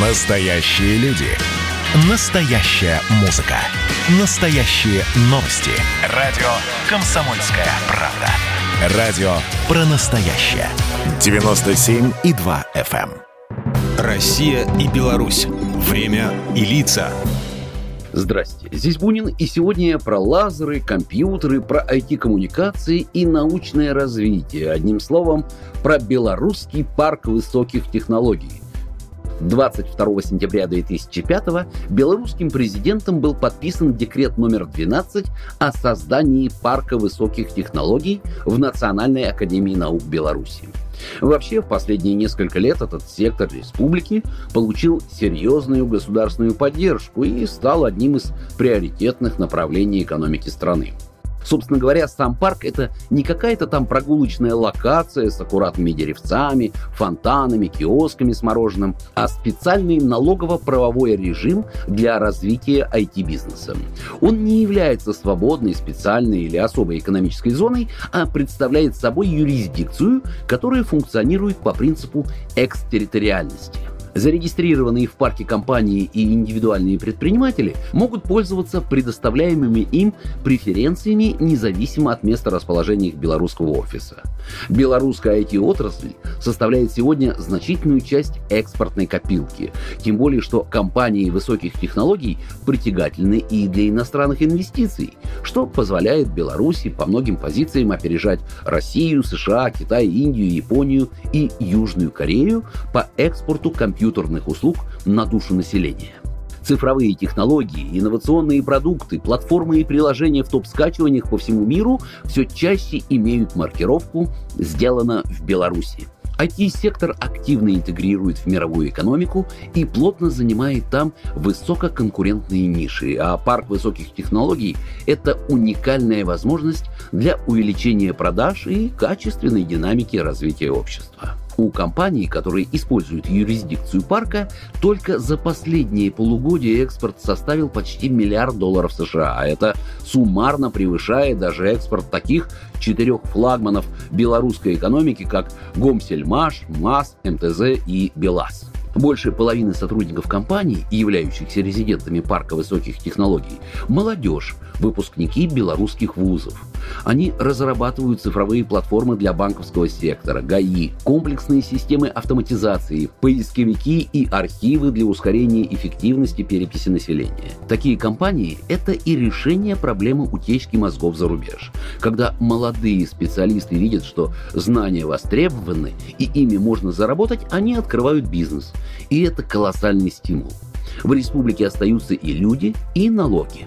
Настоящие люди. Настоящая музыка. Настоящие новости. Радио «Комсомольская правда». Радио про настоящее. 97,2 FM. эм. Россия и Беларусь. Время и лица. Здрасте, здесь Бунин, и сегодня про лазеры, компьютеры, про IT-коммуникации и научное развитие. Одним словом, про белорусский парк высоких технологий. 22 сентября 2005 белорусским президентом был подписан декрет номер 12 о создании парка высоких технологий в Национальной академии наук Беларуси. Вообще, в последние несколько лет этот сектор республики получил серьезную государственную поддержку и стал одним из приоритетных направлений экономики страны. Собственно говоря, сам парк это не какая-то там прогулочная локация с аккуратными деревцами, фонтанами, киосками с мороженым, а специальный налогово-правовой режим для развития IT-бизнеса. Он не является свободной, специальной или особой экономической зоной, а представляет собой юрисдикцию, которая функционирует по принципу экстерриториальности – Зарегистрированные в парке компании и индивидуальные предприниматели могут пользоваться предоставляемыми им преференциями независимо от места расположения их белорусского офиса. Белорусская IT-отрасль составляет сегодня значительную часть экспортной копилки, тем более что компании высоких технологий притягательны и для иностранных инвестиций, что позволяет Беларуси по многим позициям опережать Россию, США, Китай, Индию, Японию и Южную Корею по экспорту компьютеров компьютерных услуг на душу населения. Цифровые технологии, инновационные продукты, платформы и приложения в топ-скачиваниях по всему миру все чаще имеют маркировку «Сделано в Беларуси». IT-сектор активно интегрирует в мировую экономику и плотно занимает там высококонкурентные ниши, а парк высоких технологий – это уникальная возможность для увеличения продаж и качественной динамики развития общества. У компаний, которые используют юрисдикцию парка, только за последние полугодия экспорт составил почти миллиард долларов США, а это суммарно превышает даже экспорт таких четырех флагманов белорусской экономики, как Гомсельмаш, МАС, МТЗ и БелАЗ. Больше половины сотрудников компаний, являющихся резидентами парка высоких технологий, молодежь, выпускники белорусских вузов. Они разрабатывают цифровые платформы для банковского сектора, ГАИ, комплексные системы автоматизации, поисковики и архивы для ускорения эффективности переписи населения. Такие компании – это и решение проблемы утечки мозгов за рубеж. Когда молодые специалисты видят, что знания востребованы и ими можно заработать, они открывают бизнес. И это колоссальный стимул. В республике остаются и люди, и налоги.